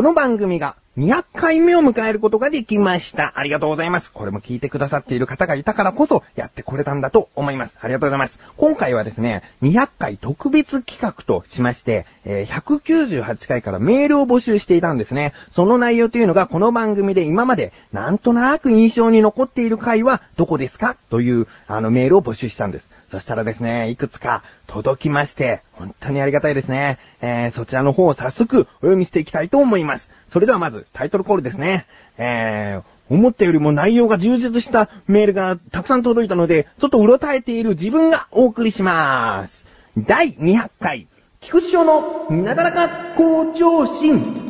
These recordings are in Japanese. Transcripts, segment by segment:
この番組が200回目を迎えることができました。ありがとうございます。これも聞いてくださっている方がいたからこそやってこれたんだと思います。ありがとうございます。今回はですね、200回特別企画としまして、えー198回からメールを募集していたんですね。その内容というのがこの番組で今までなんとなく印象に残っている回はどこですかというあのメールを募集したんです。そしたらですね、いくつか届きまして、本当にありがたいですね。えー、そちらの方を早速お読みしていきたいと思います。それではまずタイトルコールですね。えー、思ったよりも内容が充実したメールがたくさん届いたので、ちょっとうろたえている自分がお送りします。第200回、菊池賞のなだらか向上心。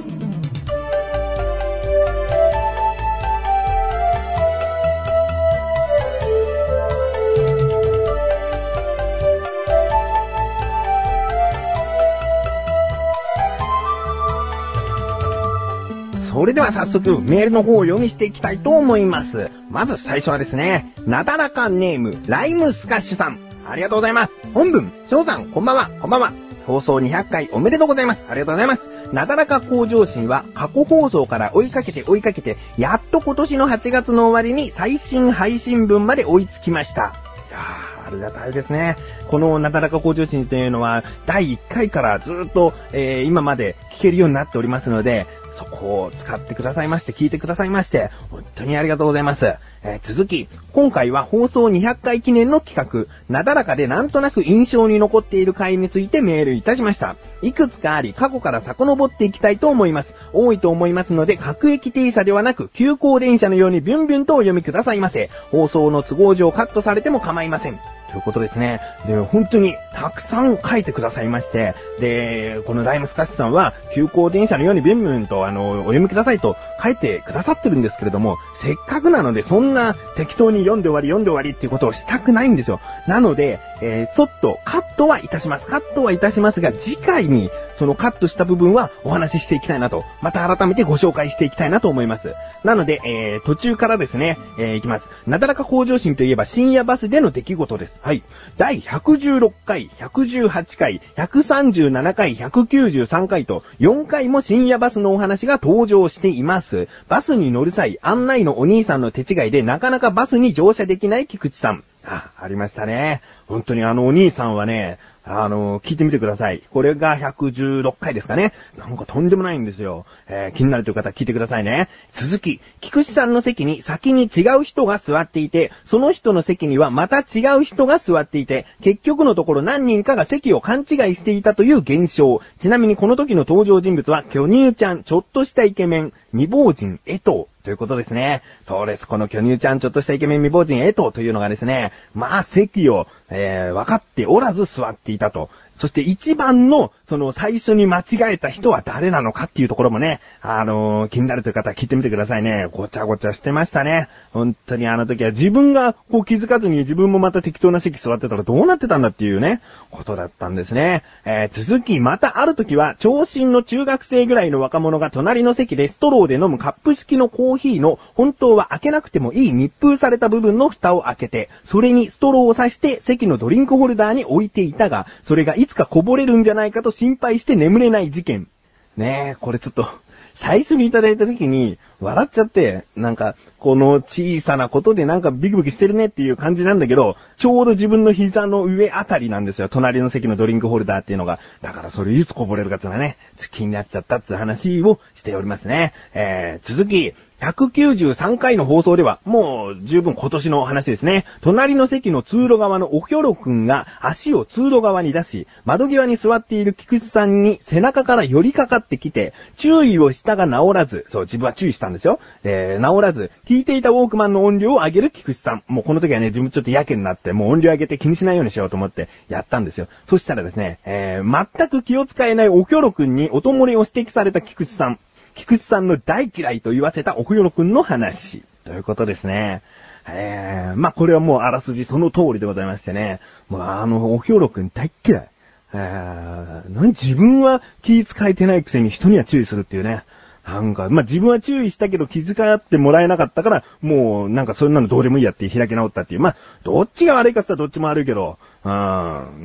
それでは早速メールの方を読みしていきたいと思います。まず最初はですね、なだらかネーム、ライムスカッシュさん。ありがとうございます。本文、翔さん、こんばんは、こんばんは。放送200回おめでとうございます。ありがとうございます。なだらか向上心は過去放送から追いかけて追いかけて、やっと今年の8月の終わりに最新配信分まで追いつきました。いやー、ありがたいですね。このなだらか向上心というのは、第1回からずっと、えー、今まで聞けるようになっておりますので、そこを使ってくださいまして、聞いてくださいまして、本当にありがとうございます。えー続き、今回は放送200回記念の企画、なだらかでなんとなく印象に残っている回についてメールいたしました。いくつかあり、過去から遡っていきたいと思います。多いと思いますので、各駅停車ではなく、急行電車のようにビュンビュンとお読みくださいませ。放送の都合上カットされても構いません。ということですね。で、本当にたくさん書いてくださいまして、で、このライムスカッシュさんは、急行電車のようにビンビンと、あの、お読みくださいと書いてくださってるんですけれども、せっかくなので、そんな適当に読んで終わり読んで終わりっていうことをしたくないんですよ。なので、えーちょっとカットはいたします。カットはいたしますが、次回にそのカットした部分はお話ししていきたいなと、また改めてご紹介していきたいなと思います。なので、えー途中からですね、えーいきます。なだらか向上心といえば深夜バスでの出来事です。はい。第116回、118回、137回、193回と、4回も深夜バスのお話が登場しています。バスに乗る際、案内のお兄さんの手違いでなかなかバスに乗車できない菊池さん。あ、ありましたね。本当にあのお兄さんはね、あの、聞いてみてください。これが116回ですかね。なんかとんでもないんですよ。えー気になるという方聞いてくださいね。続き、菊池さんの席に先に違う人が座っていて、その人の席にはまた違う人が座っていて、結局のところ何人かが席を勘違いしていたという現象。ちなみにこの時の登場人物は、巨乳ちゃん、ちょっとしたイケメン、未亡人、江藤。ということですね。そうです。この巨乳ちゃん、ちょっとしたイケメン未亡人、エトというのがですね、まあ席を、えー分かっておらず座っていたと。そして一番の、その最初に間違えた人は誰なのかっていうところもね、あのー気になるという方は聞いてみてくださいね。ごちゃごちゃしてましたね。本当にあの時は自分がこう気づかずに自分もまた適当な席座ってたらどうなってたんだっていうね、ことだったんですね。えー続き、またある時は、長身の中学生ぐらいの若者が隣の席でストローで飲むカップ式のコーヒーの、本当は開けなくてもいい密封された部分の蓋を開けて、それにストローを刺して席のドリンクホルダーに置いていたが、それがいつかこぼれるんじゃないかと心配して眠れない事件。ねえ、これちょっと、最初にいただいた時に、笑っちゃって、なんか、この小さなことでなんかビクビクしてるねっていう感じなんだけど、ちょうど自分の膝の上あたりなんですよ。隣の席のドリンクホルダーっていうのが。だからそれいつこぼれるかっていうのはね、ちょっと気になっちゃったっていう話をしておりますね。えー、続き、193回の放送では、もう十分今年の話ですね。隣の席の通路側のおひょろくんが足を通路側に出し、窓際に座っている菊池さんに背中から寄りかかってきて、注意をしたが治らず、そう、自分は注意したんですよ。えー、治らず、聞いていたウォークマンの音量を上げる菊池さん。もうこの時はね、自分ちょっとやけになって、もう音量上げて気にしないようにしようと思ってやったんですよ。そしたらですね、えー、全く気を使えないおひょろくんに音漏れを指摘された菊池さん。菊池さんの大嫌いと言わせたおふよろくんの話。ということですね。えー、まあ、これはもうあらすじその通りでございましてね。もうあの、おひょろくん大嫌い。えー、何自分は気使えてないくせに人には注意するっていうね。なんか、まあ、自分は注意したけど気遣ってもらえなかったから、もうなんかそんなのどうでもいいやって開き直ったっていう。まあ、どっちが悪いかって言ったらどっちも悪いけど、うん、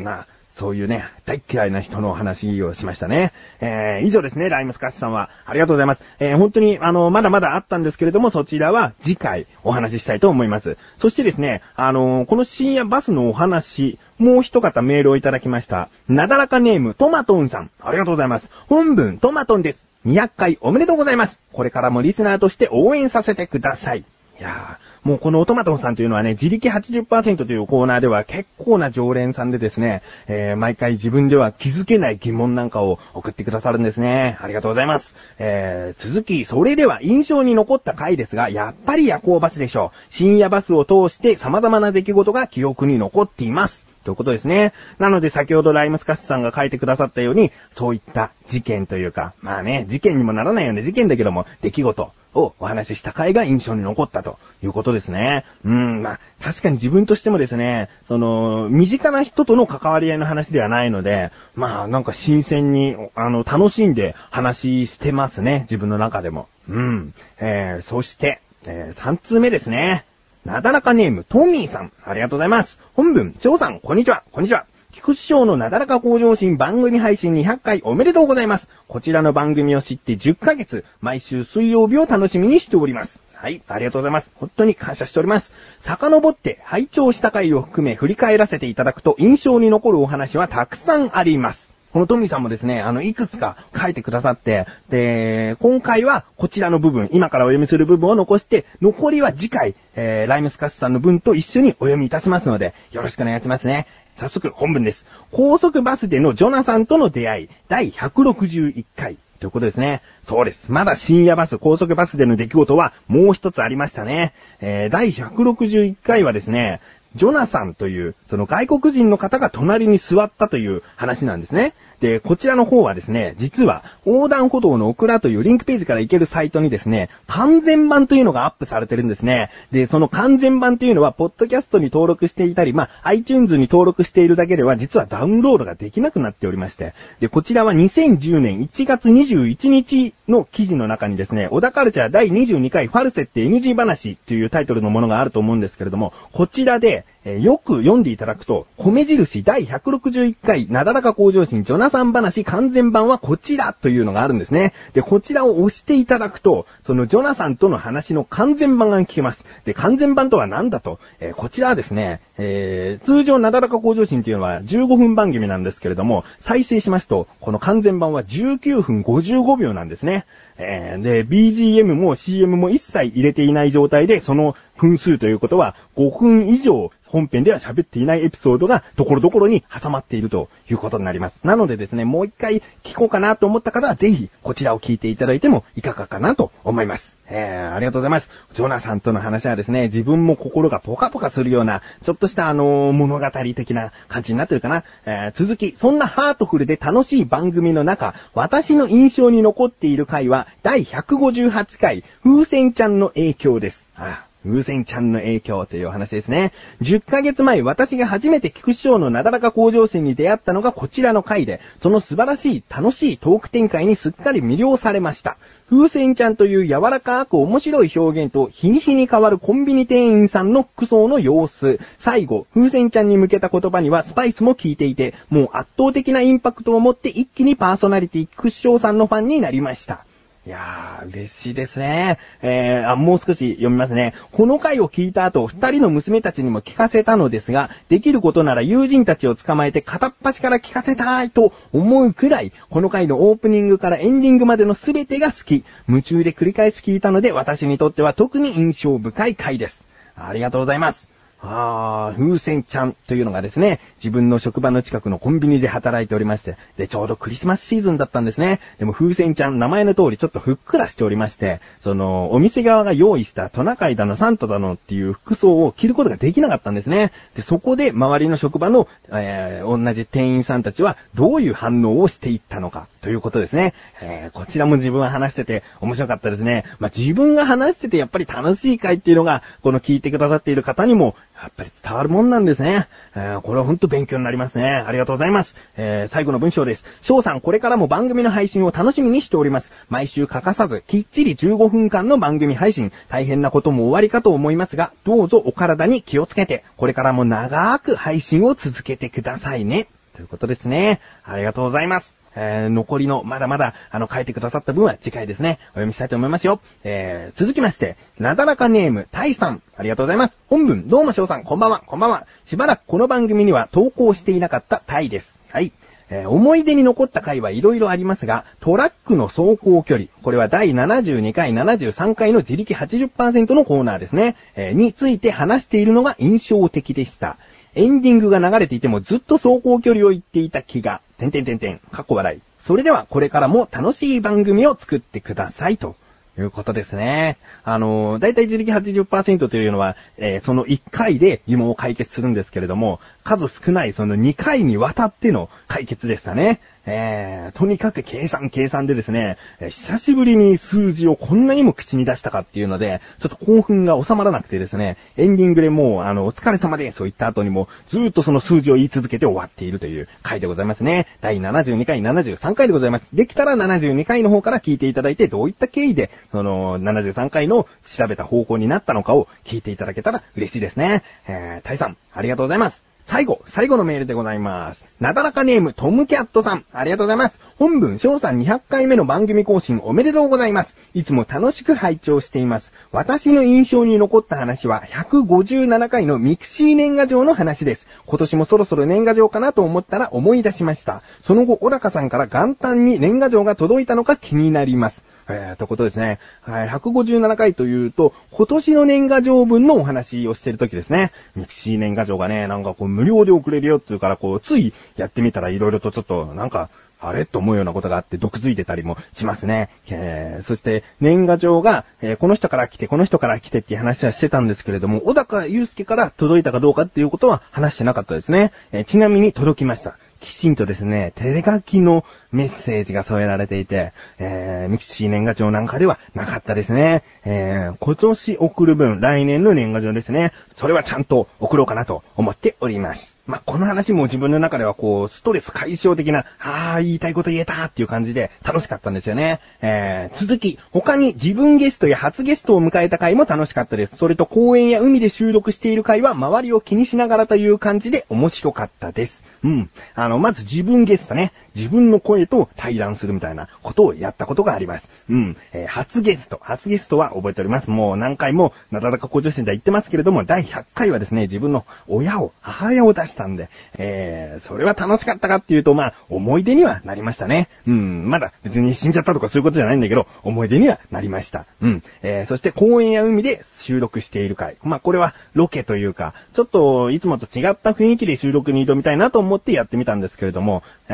な、そういうね、大嫌いな人の話をしましたね。えー、以上ですね、ライムスカッシュさんは。ありがとうございます。えー、本当に、あの、まだまだあったんですけれども、そちらは次回お話ししたいと思います。そしてですね、あのこの深夜バスのお話、もう一方メールをいただきました。なだらかネーム、トマトンさん。ありがとうございます。本文、トマトンです。200回おめでとうございます。これからもリスナーとして応援させてください。いやー、もうこのオトマトンさんというのはね、自力80%というコーナーでは結構な常連さんでですね、えー、毎回自分では気づけない疑問なんかを送ってくださるんですね。ありがとうございます。えー、続き、それでは印象に残った回ですが、やっぱり夜行バスでしょう。深夜バスを通して様々な出来事が記憶に残っています。ということですね。なので先ほどライムスカスさんが書いてくださったように、そういった事件というか、まあね、事件にもならないような事件だけども、出来事をお話しした回が印象に残ったということですね。うん、まあ、確かに自分としてもですね、その、身近な人との関わり合いの話ではないので、まあ、なんか新鮮に、あの、楽しんで話してますね、自分の中でも。うん。えー、そして、えー、3通目ですね。なだらかネーム、トミーさん。ありがとうございます。本文、翔さん、こんにちは、こんにちは。菊師匠のなだらか向上心番組配信200回おめでとうございます。こちらの番組を知って10ヶ月、毎週水曜日を楽しみにしております。はい、ありがとうございます。本当に感謝しております。遡って拝聴した回を含め振り返らせていただくと印象に残るお話はたくさんあります。このトミーさんもですね、あの、いくつか書いてくださって、で、今回はこちらの部分、今からお読みする部分を残して、残りは次回、えー、ライムスカッスさんの文と一緒にお読みいたしますので、よろしくお願いしますね。早速、本文です。高速バスでのジョナサンとの出会い、第161回。ということですね。そうです。まだ深夜バス、高速バスでの出来事はもう一つありましたね。えー、第161回はですね、ジョナサンという、その外国人の方が隣に座ったという話なんですね。で、こちらの方はですね、実は横断歩道のオクラというリンクページから行けるサイトにですね、完全版というのがアップされてるんですね。で、その完全版というのは、ポッドキャストに登録していたり、まあ、iTunes に登録しているだけでは、実はダウンロードができなくなっておりまして、で、こちらは2010年1月21日の記事の中にですね、小田カルチャー第22回ファルセット NG 話というタイトルのものがあると思うんですけれども、こちらで、えー、よく読んでいただくと、米印第161回なだらか向上心ジョナサン話完全版はこちらというのがあるんですね。で、こちらを押していただくと、そのジョナサンとの話の完全版が聞けます。で、完全版とは何だと、えー、こちらはですね、えー、通常なだらか向上心というのは15分番組なんですけれども、再生しますと、この完全版は19分55秒なんですね。えー、で、BGM も CM も一切入れていない状態で、その分数ということは5分以上本編では喋っていないエピソードがところどころに挟まっているということになります。なのでですね、もう一回聞こうかなと思った方はぜひこちらを聞いていただいてもいかがかなと思います。えー、ありがとうございます。ジョナさんとの話はですね、自分も心がポカポカするような、ちょっとしたあのー、物語的な感じになってるかな。えー、続き、そんなハートフルで楽しい番組の中、私の印象に残っている回は、第158回、風船ちゃんの影響です。ああ風船ちゃんの影響というお話ですね。10ヶ月前、私が初めて菊師匠のなだらか向上心に出会ったのがこちらの回で、その素晴らしい、楽しいトーク展開にすっかり魅了されました。風船ちゃんという柔らかく面白い表現と日に日に変わるコンビニ店員さんの服装の様子。最後、風船ちゃんに向けた言葉にはスパイスも効いていて、もう圧倒的なインパクトを持って一気にパーソナリティクッショーさんのファンになりました。いやー、嬉しいですね。えー、あ、もう少し読みますね。この回を聞いた後、二人の娘たちにも聞かせたのですが、できることなら友人たちを捕まえて片っ端から聞かせたいと思うくらい、この回のオープニングからエンディングまでの全てが好き。夢中で繰り返し聞いたので、私にとっては特に印象深い回です。ありがとうございます。ああ、風船ちゃんというのがですね、自分の職場の近くのコンビニで働いておりまして、で、ちょうどクリスマスシーズンだったんですね。でも風船ちゃん、名前の通りちょっとふっくらしておりまして、その、お店側が用意したトナカイだのサンタだのっていう服装を着ることができなかったんですね。で、そこで周りの職場の、えー、同じ店員さんたちはどういう反応をしていったのかということですね。えー、こちらも自分は話してて面白かったですね。まあ、自分が話しててやっぱり楽しい回っていうのが、この聞いてくださっている方にもやっぱり伝わるもんなんですね。えー、これはほんと勉強になりますね。ありがとうございます。えー、最後の文章です。翔さん、これからも番組の配信を楽しみにしております。毎週欠かさず、きっちり15分間の番組配信。大変なことも終わりかと思いますが、どうぞお体に気をつけて、これからも長く配信を続けてくださいね。ということですね。ありがとうございます。えー、残りの、まだまだ、あの、書いてくださった分は次回ですね、お読みしたいと思いますよ。えー、続きまして、なだらかネーム、タイさん。ありがとうございます。本文、どうもしょうさん、こんばんは、こんばんは。しばらくこの番組には投稿していなかったタイです。はい。えー、思い出に残った回はいろいろありますが、トラックの走行距離、これは第72回、73回の自力80%のコーナーですね、えー、について話しているのが印象的でした。エンディングが流れていてもずっと走行距離を行っていた気が、てんてんてんてん、かっこ笑い。それではこれからも楽しい番組を作ってくださいと。いうことですね。あの、だいたい自力80%というのは、えー、その1回で疑問を解決するんですけれども、数少ないその2回にわたっての解決でしたね。えー、とにかく計算計算でですね、久しぶりに数字をこんなにも口に出したかっていうので、ちょっと興奮が収まらなくてですね、エンディングでもう、あの、お疲れ様ですと言った後にも、ずーっとその数字を言い続けて終わっているという回でございますね。第72回、73回でございます。できたら72回の方から聞いていただいて、どういった経緯で、その、73回の調べた方向になったのかを聞いていただけたら嬉しいですね。えー、タイさん、ありがとうございます。最後、最後のメールでございます。なだらかネーム、トムキャットさん。ありがとうございます。本文、翔さん200回目の番組更新おめでとうございます。いつも楽しく拝聴しています。私の印象に残った話は、157回のミクシー年賀状の話です。今年もそろそろ年賀状かなと思ったら思い出しました。その後、小高さんから元旦に年賀状が届いたのか気になります。えー、とことですね。はい、157回というと、今年の年賀状分のお話をしてる時ですね。ミクシー年賀状がね、なんかこう無料で送れるよっていうから、こう、ついやってみたら色々とちょっと、なんか、あれ？と思うようなことがあって毒づいてたりもしますね。えー、そして、年賀状が、えー、この人から来て、この人から来てっていう話はしてたんですけれども、小高祐介から届いたかどうかっていうことは話してなかったですね。えー、ちなみに届きました。きちんとですね、手書きのメッセージが添えられていて、えー、ミキシー年賀状なんかではなかったですね。えー、今年送る分、来年の年賀状ですね。それはちゃんと送ろうかなと思っております。まあ、この話も自分の中ではこう、ストレス解消的な、ああ、言いたいこと言えたっていう感じで楽しかったんですよね。えー、続き、他に自分ゲストや初ゲストを迎えた回も楽しかったです。それと公園や海で収録している回は周りを気にしながらという感じで面白かったです。うん。あの、まず自分ゲストね。自分の声と対談するみたいなことをやったことがあります。うん。えー、初ゲスト。初ゲストは覚えております。もう何回も、なだらか向上心で言ってますけれども、第100回はですね、自分の親を、母親を出したんで、えー、それは楽しかったかっていうと、まあ、思い出にはなりましたね。うん。まだ別に死んじゃったとかそういうことじゃないんだけど、思い出にはなりました。うん。えー、そして公園や海で収録している回。まあ、これはロケというか、ちょっといつもと違った雰囲気で収録に挑みたいなと思ってやってみたんですけれども、え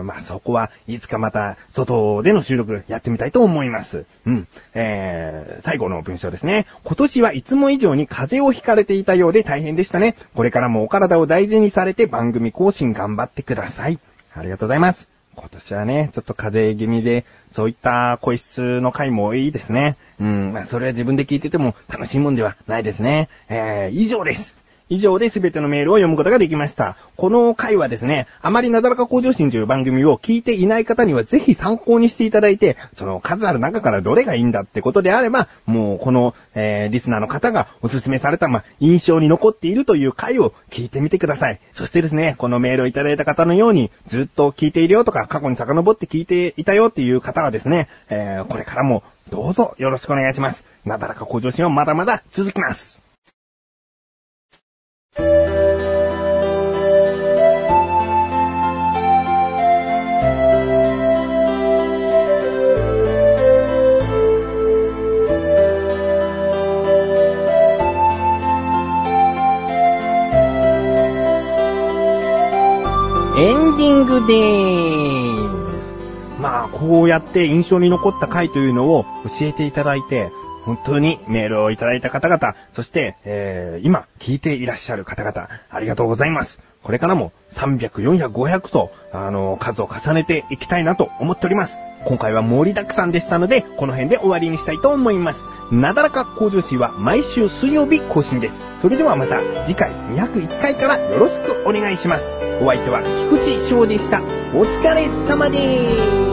ー、まあ、そこはいつかまた外での収録やってみたいと思います。うん。えー、最後の文章ですね。今年はいつも以上に風邪をひかれていたようで大変でしたね。これからもお体を大事にされて番組更新頑張ってください。ありがとうございます。今年はね、ちょっと風邪気味で、そういった個室の回もいいですね。うん、まあ、それは自分で聞いてても楽しいもんではないですね。えー、以上です。以上で全てのメールを読むことができました。この回はですね、あまりなだらか向上心という番組を聞いていない方にはぜひ参考にしていただいて、その数ある中からどれがいいんだってことであれば、もうこの、えー、リスナーの方がおすすめされた、ま、印象に残っているという回を聞いてみてください。そしてですね、このメールをいただいた方のように、ずっと聞いているよとか、過去に遡って聞いていたよっていう方はですね、えー、これからもどうぞよろしくお願いします。なだらか向上心はまだまだ続きます。って印象に残った回というのを教えていただいて、本当にメールをいただいた方々、そして、えー、今聞いていらっしゃる方々、ありがとうございます。これからも300、400、500と、あの、数を重ねていきたいなと思っております。今回は盛りだくさんでしたので、この辺で終わりにしたいと思います。なだらか向上心は毎週水曜日更新です。それではまた次回201回からよろしくお願いします。お相手は菊池翔でした。お疲れ様でーす。